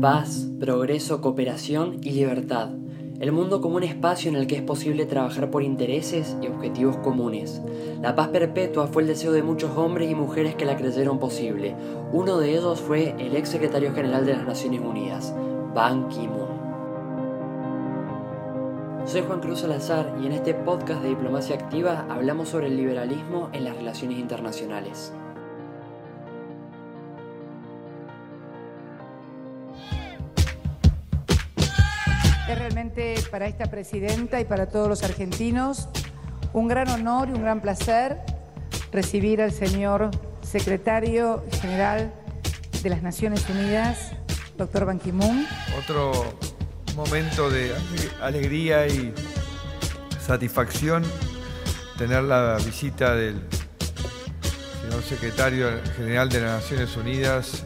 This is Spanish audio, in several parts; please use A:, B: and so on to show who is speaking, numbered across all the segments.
A: Paz, progreso, cooperación y libertad. El mundo como un espacio en el que es posible trabajar por intereses y objetivos comunes. La paz perpetua fue el deseo de muchos hombres y mujeres que la creyeron posible. Uno de ellos fue el ex secretario general de las Naciones Unidas, Ban Ki-moon. Soy Juan Cruz Salazar y en este podcast de Diplomacia Activa hablamos sobre el liberalismo en las relaciones internacionales.
B: Realmente para esta presidenta y para todos los argentinos un gran honor y un gran placer recibir al señor secretario general de las Naciones Unidas, doctor Ban Ki-moon.
C: Otro momento de alegría y satisfacción tener la visita del señor secretario general de las Naciones Unidas,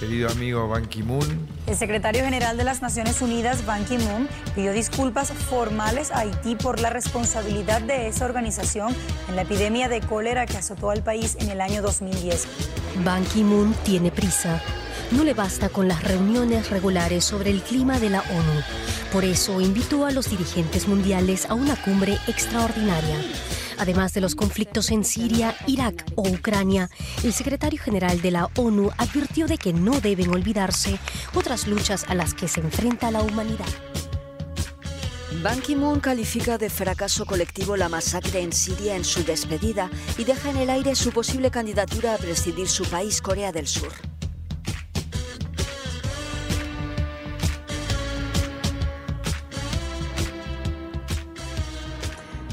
C: querido amigo Ban Ki-moon.
D: El secretario general de las Naciones Unidas, Ban Ki-moon, pidió disculpas formales a Haití por la responsabilidad de esa organización en la epidemia de cólera que azotó al país en el año 2010.
E: Ban Ki-moon tiene prisa. No le basta con las reuniones regulares sobre el clima de la ONU. Por eso invitó a los dirigentes mundiales a una cumbre extraordinaria. Además de los conflictos en Siria, Irak o Ucrania, el secretario general de la ONU advirtió de que no deben olvidarse otras luchas a las que se enfrenta la humanidad.
F: Ban Ki-moon califica de fracaso colectivo la masacre en Siria en su despedida y deja en el aire su posible candidatura a presidir su país, Corea del Sur.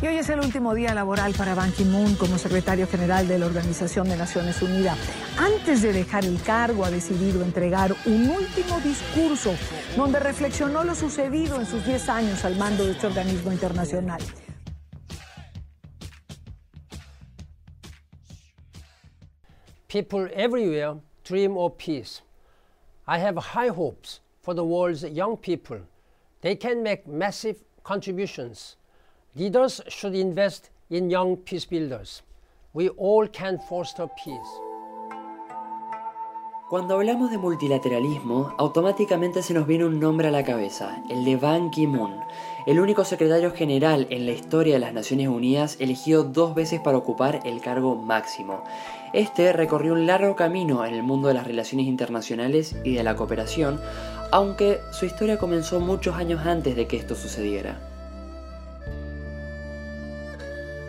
B: Y hoy es el último día laboral para Ban Ki-moon como secretario general de la Organización de Naciones Unidas. Antes de dejar el cargo, ha decidido entregar un último discurso donde reflexionó lo sucedido en sus 10 años al mando de este organismo internacional.
G: People everywhere dream of peace. I have high hopes for the world's young people. They can make massive contributions. Leaders should invest in young peace builders. We all can foster peace.
A: Cuando hablamos de multilateralismo, automáticamente se nos viene un nombre a la cabeza, el de Ban Ki-moon, el único secretario general en la historia de las Naciones Unidas elegido dos veces para ocupar el cargo máximo. Este recorrió un largo camino en el mundo de las relaciones internacionales y de la cooperación, aunque su historia comenzó muchos años antes de que esto sucediera.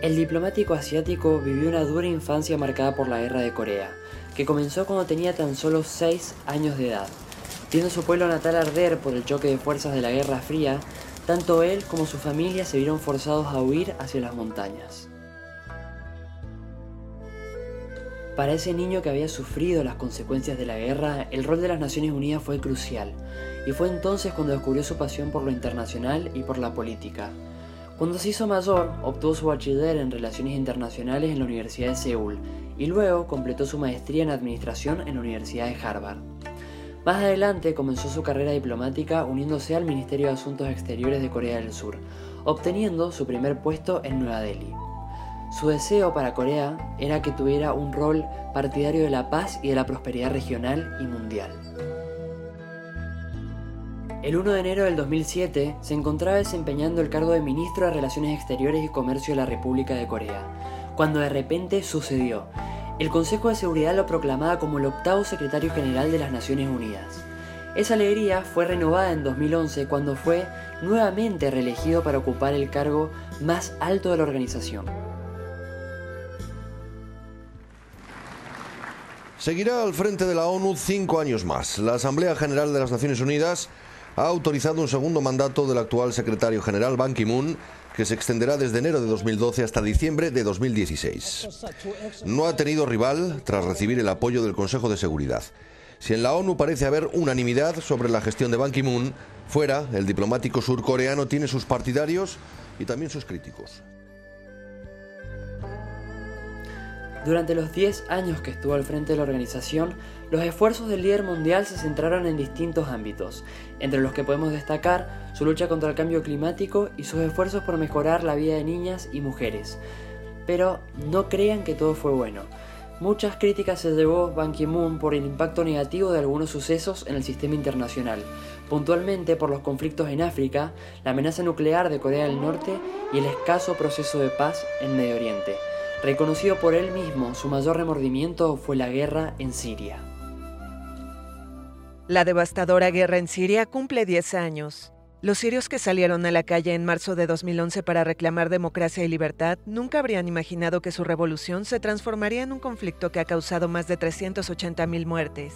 A: El diplomático asiático vivió una dura infancia marcada por la guerra de Corea, que comenzó cuando tenía tan solo 6 años de edad. Viendo su pueblo natal arder por el choque de fuerzas de la Guerra Fría, tanto él como su familia se vieron forzados a huir hacia las montañas. Para ese niño que había sufrido las consecuencias de la guerra, el rol de las Naciones Unidas fue crucial, y fue entonces cuando descubrió su pasión por lo internacional y por la política. Cuando se hizo mayor, obtuvo su bachiller en Relaciones Internacionales en la Universidad de Seúl y luego completó su maestría en Administración en la Universidad de Harvard. Más adelante comenzó su carrera diplomática uniéndose al Ministerio de Asuntos Exteriores de Corea del Sur, obteniendo su primer puesto en Nueva Delhi. Su deseo para Corea era que tuviera un rol partidario de la paz y de la prosperidad regional y mundial. El 1 de enero del 2007 se encontraba desempeñando el cargo de ministro de Relaciones Exteriores y Comercio de la República de Corea, cuando de repente sucedió. El Consejo de Seguridad lo proclamaba como el octavo secretario general de las Naciones Unidas. Esa alegría fue renovada en 2011 cuando fue nuevamente reelegido para ocupar el cargo más alto de la organización.
H: Seguirá al frente de la ONU cinco años más. La Asamblea General de las Naciones Unidas ha autorizado un segundo mandato del actual secretario general Ban Ki-moon que se extenderá desde enero de 2012 hasta diciembre de 2016. No ha tenido rival tras recibir el apoyo del Consejo de Seguridad. Si en la ONU parece haber unanimidad sobre la gestión de Ban Ki-moon, fuera, el diplomático surcoreano tiene sus partidarios y también sus críticos.
A: Durante los 10 años que estuvo al frente de la organización, los esfuerzos del líder mundial se centraron en distintos ámbitos, entre los que podemos destacar su lucha contra el cambio climático y sus esfuerzos por mejorar la vida de niñas y mujeres. Pero no crean que todo fue bueno. Muchas críticas se llevó Ban Ki-moon por el impacto negativo de algunos sucesos en el sistema internacional, puntualmente por los conflictos en África, la amenaza nuclear de Corea del Norte y el escaso proceso de paz en Medio Oriente. Reconocido por él mismo, su mayor remordimiento fue la guerra en Siria.
I: La devastadora guerra en Siria cumple 10 años. Los sirios que salieron a la calle en marzo de 2011 para reclamar democracia y libertad nunca habrían imaginado que su revolución se transformaría en un conflicto que ha causado más de 380.000 muertes.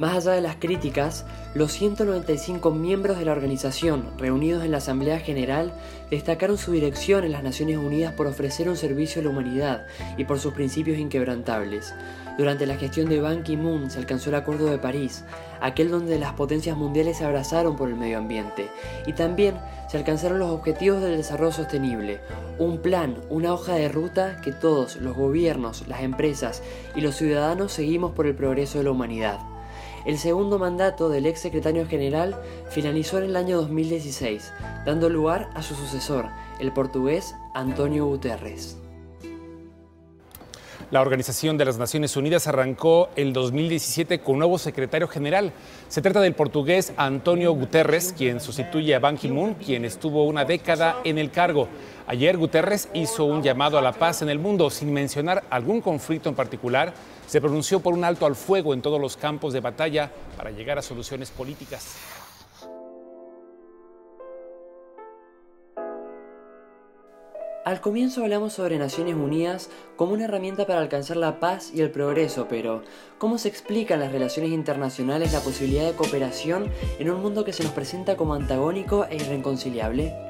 A: Más allá de las críticas, los 195 miembros de la organización reunidos en la Asamblea General destacaron su dirección en las Naciones Unidas por ofrecer un servicio a la humanidad y por sus principios inquebrantables. Durante la gestión de Ban Ki-moon se alcanzó el Acuerdo de París, aquel donde las potencias mundiales se abrazaron por el medio ambiente, y también se alcanzaron los objetivos del desarrollo sostenible, un plan, una hoja de ruta que todos, los gobiernos, las empresas y los ciudadanos seguimos por el progreso de la humanidad. El segundo mandato del ex secretario general finalizó en el año 2016, dando lugar a su sucesor, el portugués Antonio Guterres.
J: La Organización de las Naciones Unidas arrancó el 2017 con un nuevo secretario general. Se trata del portugués Antonio Guterres, quien sustituye a Ban Ki-moon, quien estuvo una década en el cargo. Ayer Guterres hizo un llamado a la paz en el mundo sin mencionar algún conflicto en particular. Se pronunció por un alto al fuego en todos los campos de batalla para llegar a soluciones políticas.
A: Al comienzo hablamos sobre Naciones Unidas como una herramienta para alcanzar la paz y el progreso, pero ¿cómo se explican las relaciones internacionales la posibilidad de cooperación en un mundo que se nos presenta como antagónico e irreconciliable?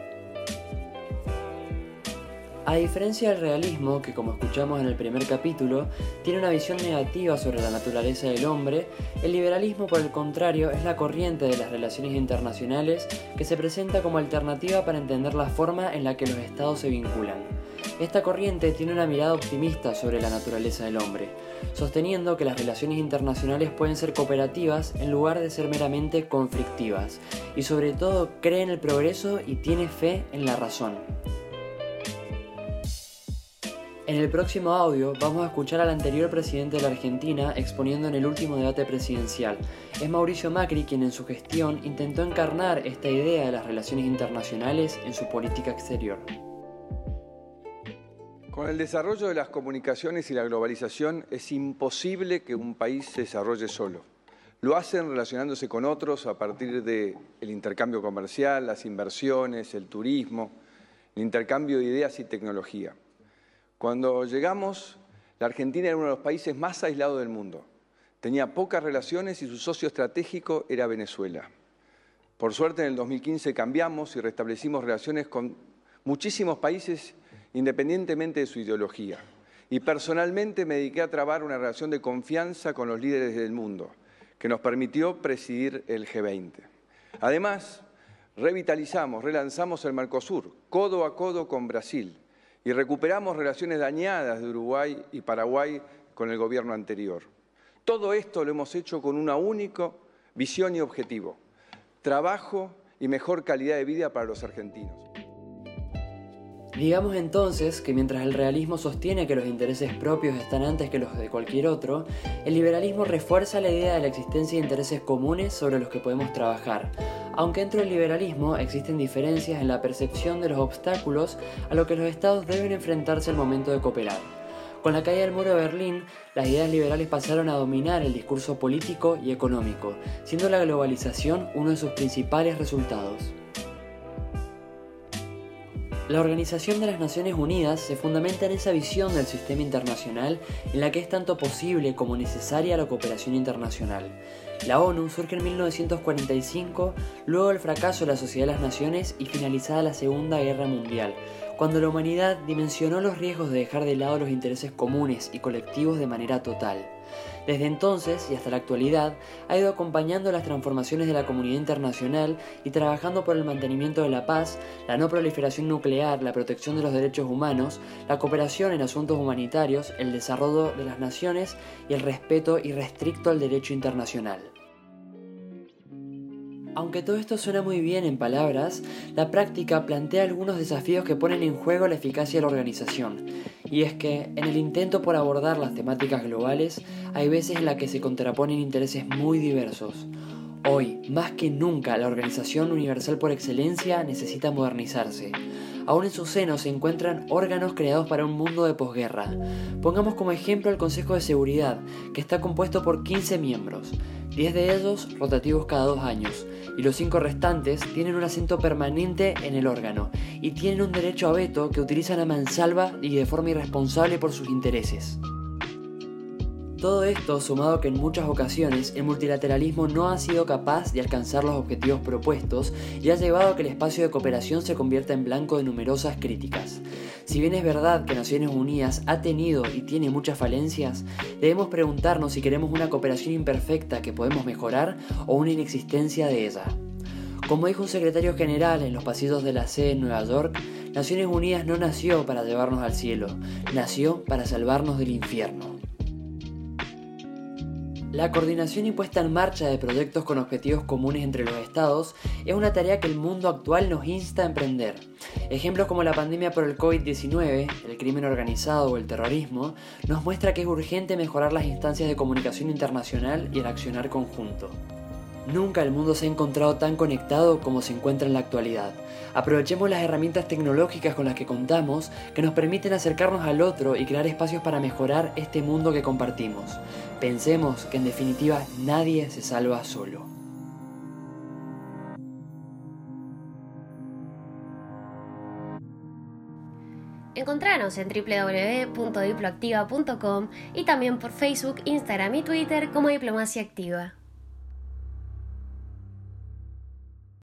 A: A diferencia del realismo, que como escuchamos en el primer capítulo, tiene una visión negativa sobre la naturaleza del hombre, el liberalismo por el contrario es la corriente de las relaciones internacionales que se presenta como alternativa para entender la forma en la que los estados se vinculan. Esta corriente tiene una mirada optimista sobre la naturaleza del hombre, sosteniendo que las relaciones internacionales pueden ser cooperativas en lugar de ser meramente conflictivas, y sobre todo cree en el progreso y tiene fe en la razón. En el próximo audio vamos a escuchar al anterior presidente de la Argentina exponiendo en el último debate presidencial. Es Mauricio Macri quien en su gestión intentó encarnar esta idea de las relaciones internacionales en su política exterior.
C: Con el desarrollo de las comunicaciones y la globalización es imposible que un país se desarrolle solo. Lo hacen relacionándose con otros a partir del intercambio comercial, las inversiones, el turismo, el intercambio de ideas y tecnología. Cuando llegamos, la Argentina era uno de los países más aislados del mundo. Tenía pocas relaciones y su socio estratégico era Venezuela. Por suerte, en el 2015 cambiamos y restablecimos relaciones con muchísimos países independientemente de su ideología. Y personalmente me dediqué a trabar una relación de confianza con los líderes del mundo, que nos permitió presidir el G20. Además, revitalizamos, relanzamos el Mercosur, codo a codo con Brasil, y recuperamos relaciones dañadas de Uruguay y Paraguay con el gobierno anterior. Todo esto lo hemos hecho con una única visión y objetivo, trabajo y mejor calidad de vida para los argentinos.
A: Digamos entonces que mientras el realismo sostiene que los intereses propios están antes que los de cualquier otro, el liberalismo refuerza la idea de la existencia de intereses comunes sobre los que podemos trabajar, aunque dentro del liberalismo existen diferencias en la percepción de los obstáculos a los que los estados deben enfrentarse al momento de cooperar. Con la caída del muro de Berlín, las ideas liberales pasaron a dominar el discurso político y económico, siendo la globalización uno de sus principales resultados. La Organización de las Naciones Unidas se fundamenta en esa visión del sistema internacional en la que es tanto posible como necesaria la cooperación internacional. La ONU surge en 1945, luego del fracaso de la Sociedad de las Naciones y finalizada la Segunda Guerra Mundial, cuando la humanidad dimensionó los riesgos de dejar de lado los intereses comunes y colectivos de manera total. Desde entonces y hasta la actualidad ha ido acompañando las transformaciones de la comunidad internacional y trabajando por el mantenimiento de la paz, la no proliferación nuclear, la protección de los derechos humanos, la cooperación en asuntos humanitarios, el desarrollo de las naciones y el respeto irrestricto al derecho internacional. Aunque todo esto suena muy bien en palabras, la práctica plantea algunos desafíos que ponen en juego la eficacia de la organización. Y es que, en el intento por abordar las temáticas globales, hay veces en las que se contraponen intereses muy diversos. Hoy, más que nunca, la Organización Universal por Excelencia necesita modernizarse. Aún en su seno se encuentran órganos creados para un mundo de posguerra. Pongamos como ejemplo el Consejo de Seguridad, que está compuesto por 15 miembros, 10 de ellos rotativos cada dos años, y los cinco restantes tienen un asiento permanente en el órgano y tienen un derecho a veto que utilizan a mansalva y de forma irresponsable por sus intereses. Todo esto sumado que en muchas ocasiones el multilateralismo no ha sido capaz de alcanzar los objetivos propuestos y ha llevado a que el espacio de cooperación se convierta en blanco de numerosas críticas. Si bien es verdad que Naciones Unidas ha tenido y tiene muchas falencias, debemos preguntarnos si queremos una cooperación imperfecta que podemos mejorar o una inexistencia de ella. Como dijo un secretario general en los pasillos de la sede en Nueva York, Naciones Unidas no nació para llevarnos al cielo, nació para salvarnos del infierno. La coordinación y puesta en marcha de proyectos con objetivos comunes entre los estados es una tarea que el mundo actual nos insta a emprender. Ejemplos como la pandemia por el COVID-19, el crimen organizado o el terrorismo nos muestra que es urgente mejorar las instancias de comunicación internacional y el accionar conjunto. Nunca el mundo se ha encontrado tan conectado como se encuentra en la actualidad. Aprovechemos las herramientas tecnológicas con las que contamos que nos permiten acercarnos al otro y crear espacios para mejorar este mundo que compartimos. Pensemos que en definitiva nadie se salva solo.
K: Encontranos en www.diploactiva.com y también por Facebook, Instagram y Twitter como Diplomacia Activa.